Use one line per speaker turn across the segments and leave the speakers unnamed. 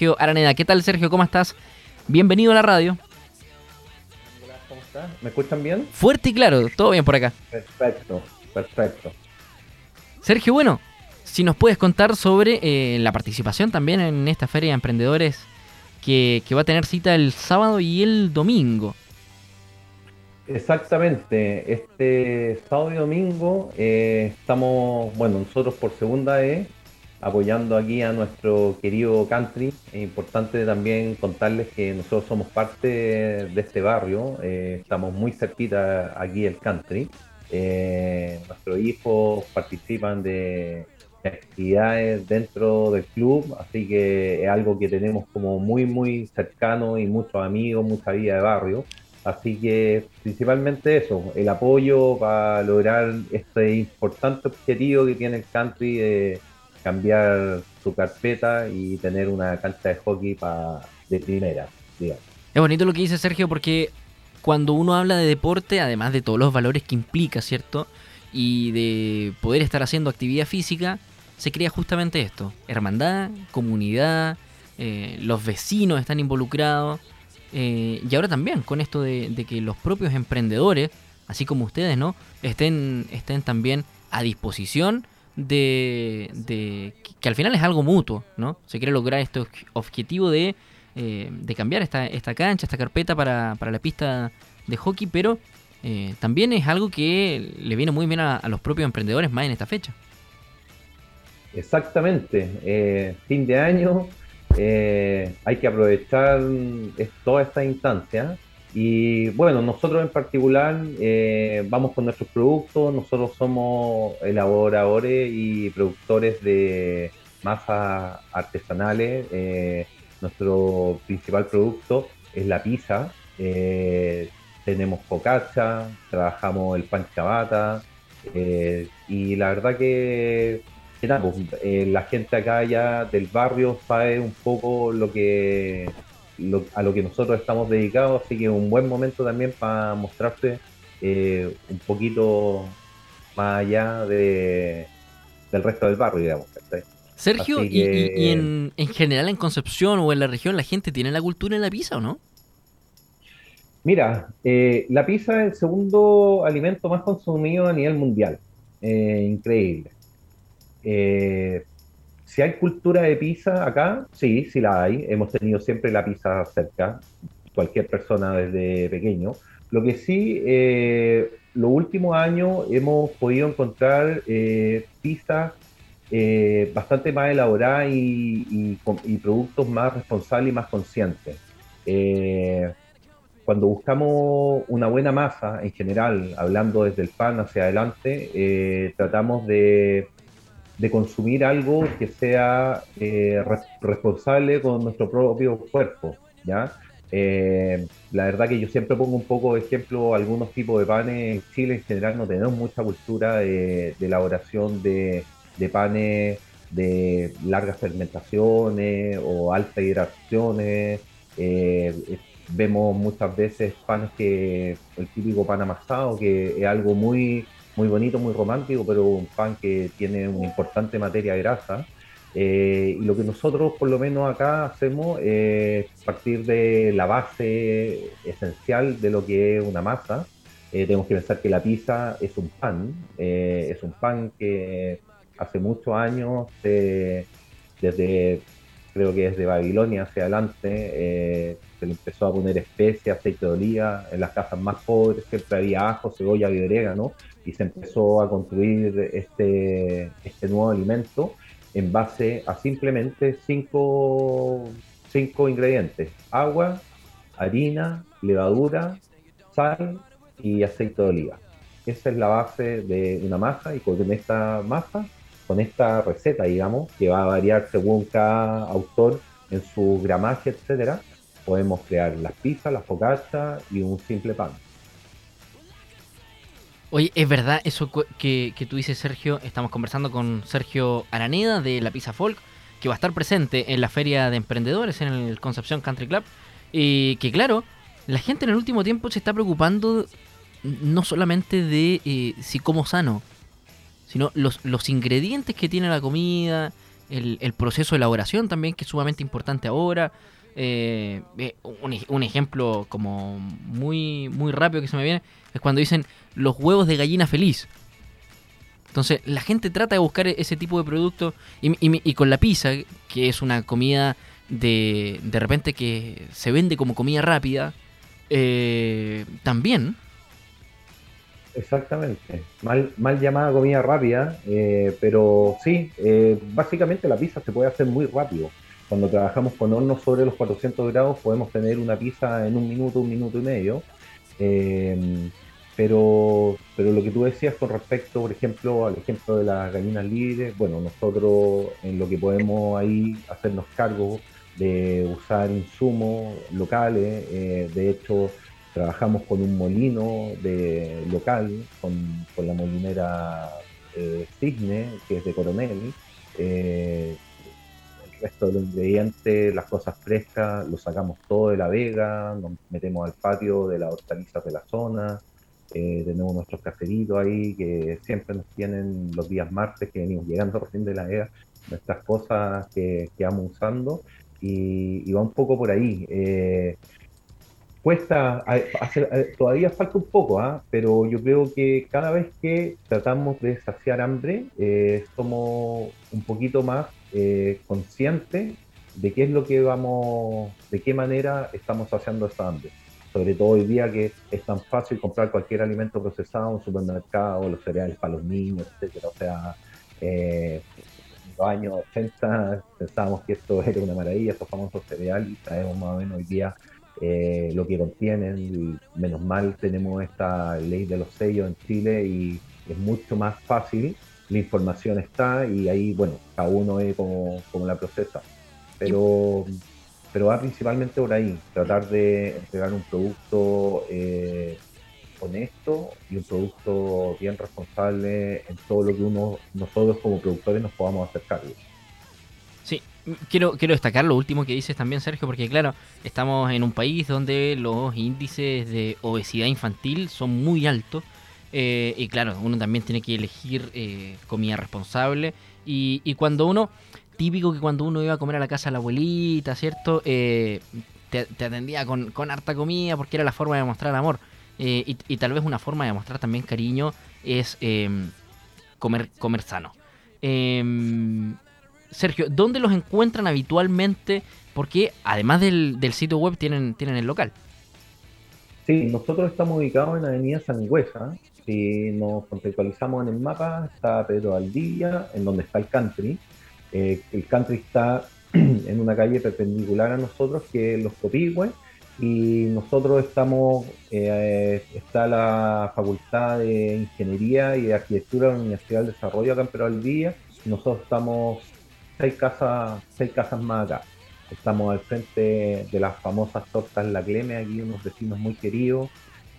Sergio Araneda. ¿Qué tal, Sergio? ¿Cómo estás? Bienvenido a la radio.
Hola, ¿cómo estás? ¿Me escuchan bien?
Fuerte y claro, todo bien por acá.
Perfecto, perfecto.
Sergio, bueno, si nos puedes contar sobre eh, la participación también en esta feria de emprendedores que, que va a tener cita el sábado y el domingo.
Exactamente, este sábado y domingo eh, estamos, bueno, nosotros por segunda vez apoyando aquí a nuestro querido country. Es importante también contarles que nosotros somos parte de este barrio, eh, estamos muy cerquita aquí el country. Eh, nuestros hijos participan de, actividades dentro del club, así que es algo que tenemos como muy, muy cercano y muchos amigos, mucha vida de barrio. Así que principalmente eso, el apoyo para lograr este importante objetivo que tiene el country de cambiar su carpeta y tener una cancha de hockey para de primera.
Es bonito lo que dice Sergio porque cuando uno habla de deporte, además de todos los valores que implica, ¿cierto? Y de poder estar haciendo actividad física, se crea justamente esto. Hermandad, comunidad, eh, los vecinos están involucrados. Eh, y ahora también con esto de, que los propios emprendedores, así como ustedes, ¿no? Estén, estén también a disposición de, de, que al final es algo mutuo, ¿no? Se quiere lograr este objetivo de, eh, de cambiar esta, esta cancha, esta carpeta para, para la pista de hockey, pero eh, también es algo que le viene muy bien a, los propios emprendedores más en esta fecha.
Exactamente, fin de año, eh, hay que aprovechar toda esta instancia. Y bueno, nosotros en particular eh, vamos con nuestros productos, nosotros somos elaboradores y productores de masas artesanales. Eh, nuestro principal producto es la pizza. tenemos focaccia, trabajamos el pan chabata y la verdad que pues, eh, la gente acá ya del barrio sabe un poco lo que a lo que nosotros estamos dedicados, así que es un buen momento también para mostrarse eh, un poquito más allá de, del resto del barrio, digamos.
Sergio, y, en, en, general en Concepción o en la región, ¿la gente tiene la cultura en la pizza o no?
Mira, eh, la pizza es el segundo alimento más consumido a nivel mundial. increíble. Eh, si hay cultura de pizza acá, sí, sí la hay. Hemos tenido siempre la pizza cerca, cualquier persona desde pequeño. Lo que sí, eh, los últimos años hemos podido encontrar eh, pizza eh, bastante más elaborada y, productos más responsables y más conscientes. cuando buscamos una buena masa, en general, hablando desde el pan hacia adelante, tratamos de de consumir algo que sea eh, responsable con nuestro propio cuerpo, ¿ya? Eh, la verdad que yo siempre pongo un poco de ejemplo algunos tipos de panes. En Chile en general no tenemos mucha cultura de, elaboración de, panes de largas fermentaciones o altas hidrataciones. Eh, vemos muchas veces panes que el típico pan amasado, que es algo muy muy bonito, muy romántico, pero un pan que tiene una importante materia grasa. Eh, y lo que nosotros, por lo menos acá, hacemos es partir de la base esencial de lo que es una masa. Eh, tenemos que pensar que la pizza es un pan, eh, es un pan que hace muchos años, desde creo que desde Babilonia hacia adelante, se le empezó a poner especias, aceite de oliva, en las casas más pobres siempre había ajo, cebolla y orégano, y se empezó a construir este, este nuevo alimento en base a simplemente cinco, cinco ingredientes, agua, harina, levadura, sal y aceite de oliva. Esa es la base de una masa y con esta masa, con esta receta, digamos, que va a variar según cada autor en su gramaje, etcétera, podemos crear las pizzas, las focaccias y un simple pan.
Oye, es verdad eso que, tú dices, Sergio. Estamos conversando con Sergio Araneda de la Pizza Folk, que va a estar presente en la feria de emprendedores en el Concepción Country Club. Y que, claro, la gente en el último tiempo se está preocupando no solamente de eh, si como sano, sino los, los ingredientes que tiene la comida, el, proceso de elaboración también, que es sumamente importante ahora. Eh, eh, un, ejemplo como muy, muy rápido que se me viene es cuando dicen los huevos de gallina feliz. Entonces la gente trata de buscar ese tipo de producto y, y, con la pizza, que es una comida de, de repente que se vende como comida rápida, eh, también.
Exactamente, mal, mal llamada comida rápida, eh, pero sí, eh, básicamente la pizza se puede hacer muy rápido. Cuando trabajamos con hornos sobre los 400 grados podemos tener una pizza en un minuto, un minuto y medio. pero, pero lo que tú decías con respecto, por ejemplo, al ejemplo de las gallinas libres, bueno, nosotros en lo que podemos ahí hacernos cargo de usar insumos locales. Eh, de hecho, trabajamos con un molino de local, con, la molinera eh, Cisne, que es de Coronel. Eh, el resto de los ingredientes, las cosas frescas, lo sacamos todo de la vega, nos metemos al patio de las hortalizas de la zona. tenemos nuestros caferitos ahí que siempre nos tienen los días martes que venimos llegando recién de la vega, nuestras cosas que, que vamos usando y, va un poco por ahí. Eh, cuesta, hacer, todavía falta un poco, ¿ah? pero yo creo que cada vez que tratamos de saciar hambre, eh, somos un poquito más eh, conscientes de qué es lo que vamos, de qué manera estamos saciando esa hambre. Sobre todo hoy día que es tan fácil comprar cualquier alimento procesado en un supermercado, los cereales para los niños, etcétera. O sea, años 80 pensábamos que esto era una maravilla, estos famosos cereales, y sabemos más o menos hoy día eh, lo que contienen. Menos mal tenemos esta ley de los sellos en Chile y es mucho más fácil, la información está y ahí, bueno, cada uno es como, como la procesa. Pero, pero va principalmente por ahí, tratar de entregar un producto eh, honesto y un producto bien responsable en todo lo que uno nosotros como productores nos podamos.
Sí, quiero, quiero destacar lo último que dices también, Sergio, porque claro, estamos en un país donde los índices de obesidad infantil son muy altos. Eh, y claro, uno también tiene que elegir eh, comida responsable. Y, cuando uno, típico que cuando uno iba a comer a la casa de la abuelita, ¿cierto? Eh, te, te, atendía con, con harta comida porque era la forma de mostrar amor. Y, tal vez una forma de mostrar también cariño es em, comer, comer sano. Em, Sergio, ¿dónde los encuentran habitualmente? Porque además del, sitio web tienen, tienen el local.
Sí, nosotros estamos ubicados en Avenida Sangüesa. Si nos contextualizamos en el mapa, está Pedro Aldilla, en donde está el country. Eh, el country está en una calle perpendicular a nosotros, que es Los Copigües y nosotros estamos, eh, está la Facultad de Ingeniería y de Arquitectura de la Universidad del Desarrollo acá en Perú al Día, nosotros estamos seis casas, seis casas más acá. Estamos al frente de las famosas tortas La Cleme, aquí unos vecinos muy queridos.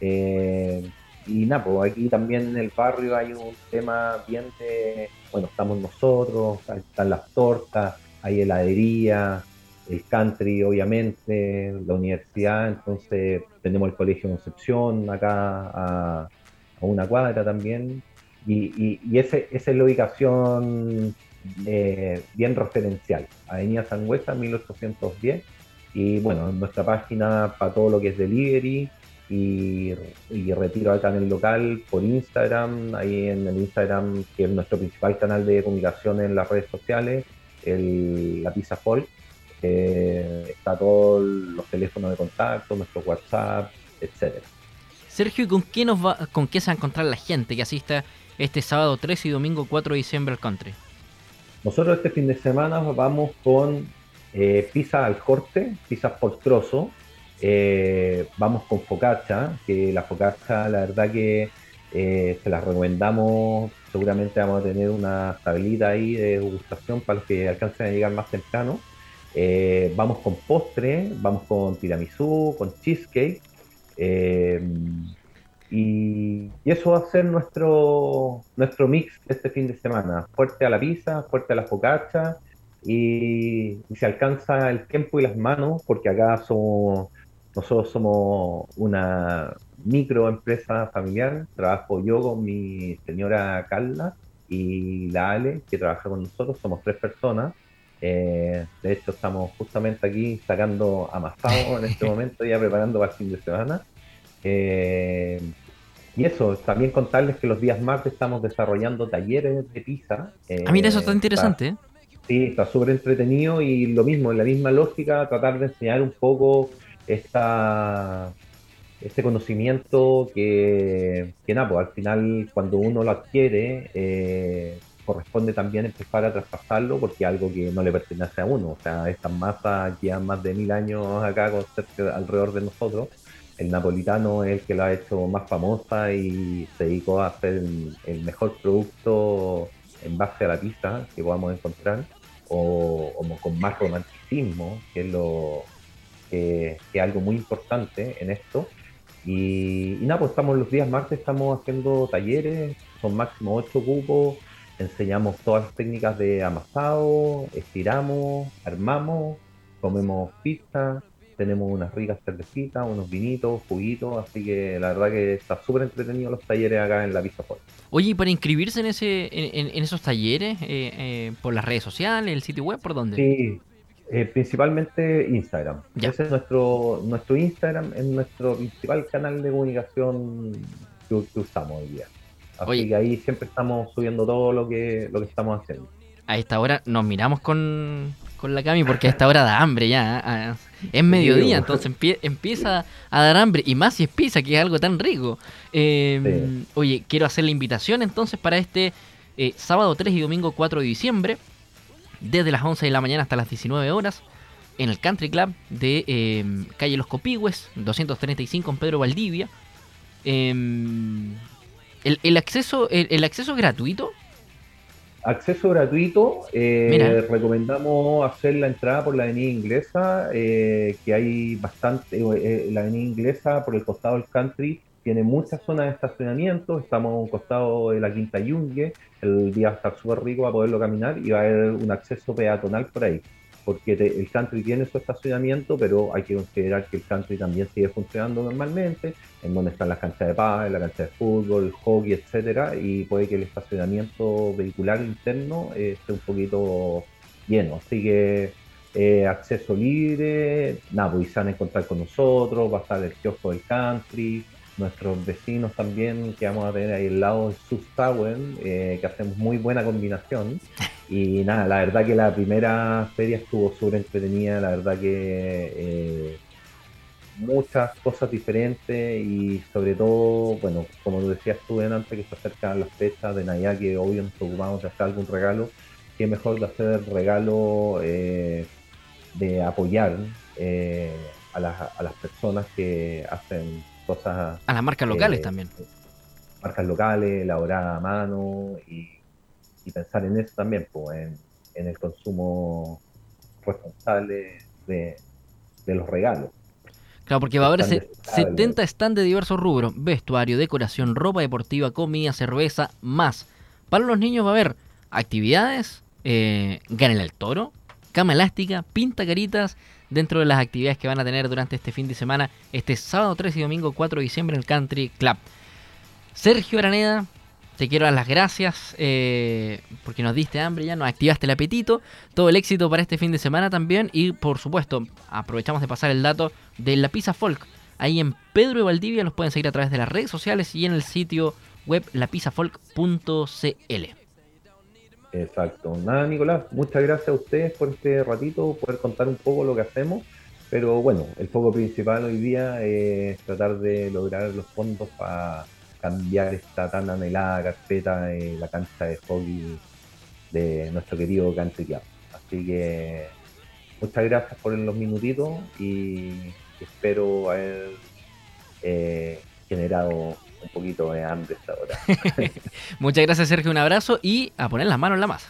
Eh, y nada, pues aquí también en el barrio hay un tema bien de, bueno, estamos nosotros, están las tortas, hay heladería, el country, obviamente, la universidad, entonces tenemos el Colegio Concepción acá a, una cuadra también, y, y, ese, esa es la ubicación eh, bien referencial, Avenida Sangüesa 1810, y bueno, nuestra página para todo lo que es delivery, y, retiro acá en el local por Instagram, ahí en el Instagram, que es nuestro principal canal de comunicación en las redes sociales, la Pizza Folk, está todos los teléfonos de contacto, nuestro WhatsApp, etcétera.
Sergio, ¿y con qué, nos va, con qué se va a encontrar la gente que asista este sábado 3 y domingo 4 de diciembre al country?
Nosotros este fin de semana vamos con eh, pizza al corte, pizza por trozo. Eh, vamos con focaccia, que la focaccia la verdad que eh, se la recomendamos. Seguramente vamos a tener una tablita ahí de degustación para los que alcancen a llegar más temprano. Eh, vamos con postre, vamos con tiramisú, con cheesecake. Y, eso va a ser nuestro, nuestro mix este fin de semana. Fuerte a la pizza, fuerte a la focaccia. Y, se alcanza el tiempo y las manos, porque acá somos, nosotros somos una microempresa familiar. Trabajo yo con mi señora Carla y la Ale, que trabaja con nosotros, somos tres personas. Eh, de hecho, estamos justamente aquí sacando amasado en este momento, ya preparando para el fin de semana. Eh, y eso, también contarles que los días martes estamos desarrollando talleres de pizza.
ah, mira, eso está interesante.
sí, está súper entretenido y lo mismo, en la misma lógica, tratar de enseñar un poco esta, este conocimiento que, que nada, pues al final cuando uno lo adquiere, eh, corresponde también empezar a traspasarlo porque es algo que no le pertenece a uno. O sea, estas masas llevan más de mil años acá con, alrededor de nosotros. El napolitano es el que lo ha hecho más famosa y se dedicó a hacer el, mejor producto en base a la pizza que podamos encontrar o, con más romanticismo, que es lo que, es algo muy importante en esto. Y, y, nada, pues estamos los días martes, estamos haciendo talleres, son máximo ocho cupos, enseñamos todas las técnicas de amasado, estiramos, armamos, comemos pizza, tenemos unas ricas cervecitas, unos vinitos, juguitos, así que la verdad que está súper entretenido los talleres acá en la Pizza Ford.
Oye, ¿y para inscribirse en ese en, esos talleres, eh, eh, por las redes sociales, el sitio web, por dónde?
Sí, eh, principalmente Instagram. Ese es nuestro, nuestro Instagram, es nuestro principal canal de comunicación que, que usamos hoy día. Así que ahí siempre estamos subiendo todo lo que, lo que estamos haciendo.
A esta hora nos miramos con, la Cami porque a esta hora da hambre ya. ¿ah? Es mediodía, entonces empieza a dar hambre. Y más si es pizza, que es algo tan rico. Em, oye, quiero hacer la invitación entonces para este eh, sábado 3 y domingo 4 de diciembre, desde las 11 de la mañana hasta las 19 horas, en el Country Club de em, calle Los Copigües, 235 en Pedro Valdivia. Eh, ¿El, acceso, el, acceso gratuito?
Acceso gratuito. Eh, recomendamos hacer la entrada por la avenida inglesa, eh, que hay bastante. Eh, la avenida inglesa por el costado del country tiene muchas zonas de estacionamiento. Estamos a un costado de la Quinta Yungue. El día va a estar súper rico a poderlo caminar y va a haber un acceso peatonal por ahí porque el country tiene su estacionamiento, pero hay que considerar que el country también sigue funcionando normalmente, en donde están las canchas de paz, la cancha de fútbol, hockey, etcétera, y puede que el estacionamiento vehicular interno eh, esté un poquito lleno. Así que eh, acceso libre, nada, pues van encontrar con nosotros, va a estar el kiosco del country, nuestros vecinos también que vamos a tener ahí al lado de Sus Tower, eh, que hacemos muy buena combinación. Y nada, la verdad que la primera feria estuvo súper entretenida, la verdad que eh, muchas cosas diferentes y sobre todo, bueno, como decías tú antes que se acercan las fechas de Navidad, que obvio nos preocupamos de hacer algún regalo, qué mejor de hacer el regalo eh, de apoyar a, las, a las personas que hacen cosas...
A las marcas locales también.
Marcas locales, elaboradas a mano y, pensar en eso también, pues, en, el consumo responsable de, los regalos.
Claro, porque va a haber 70 stands de diversos rubros, vestuario, decoración, ropa deportiva, comida, cerveza, más. Para los niños va a haber actividades, eh, el toro, cama elástica, pinta caritas, dentro de las actividades que van a tener durante este fin de semana, este sábado 3 y domingo 4 de diciembre en el Country Club. Sergio Araneda, te quiero dar las gracias eh, porque nos diste hambre ya, nos activaste el apetito. Todo el éxito para este fin de semana también. Y por supuesto, aprovechamos de pasar el dato de la Pizza Folk. Ahí en Pedro y Valdivia los pueden seguir a través de las redes sociales y en el sitio web lapizzafolk.cl.
Exacto. Nada, Nicolás, muchas gracias a ustedes por este ratito, poder contar un poco lo que hacemos. Pero bueno, el foco principal hoy día es tratar de lograr los fondos para cambiar esta tan anhelada carpeta de la cancha de hockey de nuestro querido Club. Así que muchas gracias por los minutitos y espero haber eh, generado un poquito de hambre esta hora.
Muchas gracias, Sergio. Un abrazo y a poner las manos en la masa.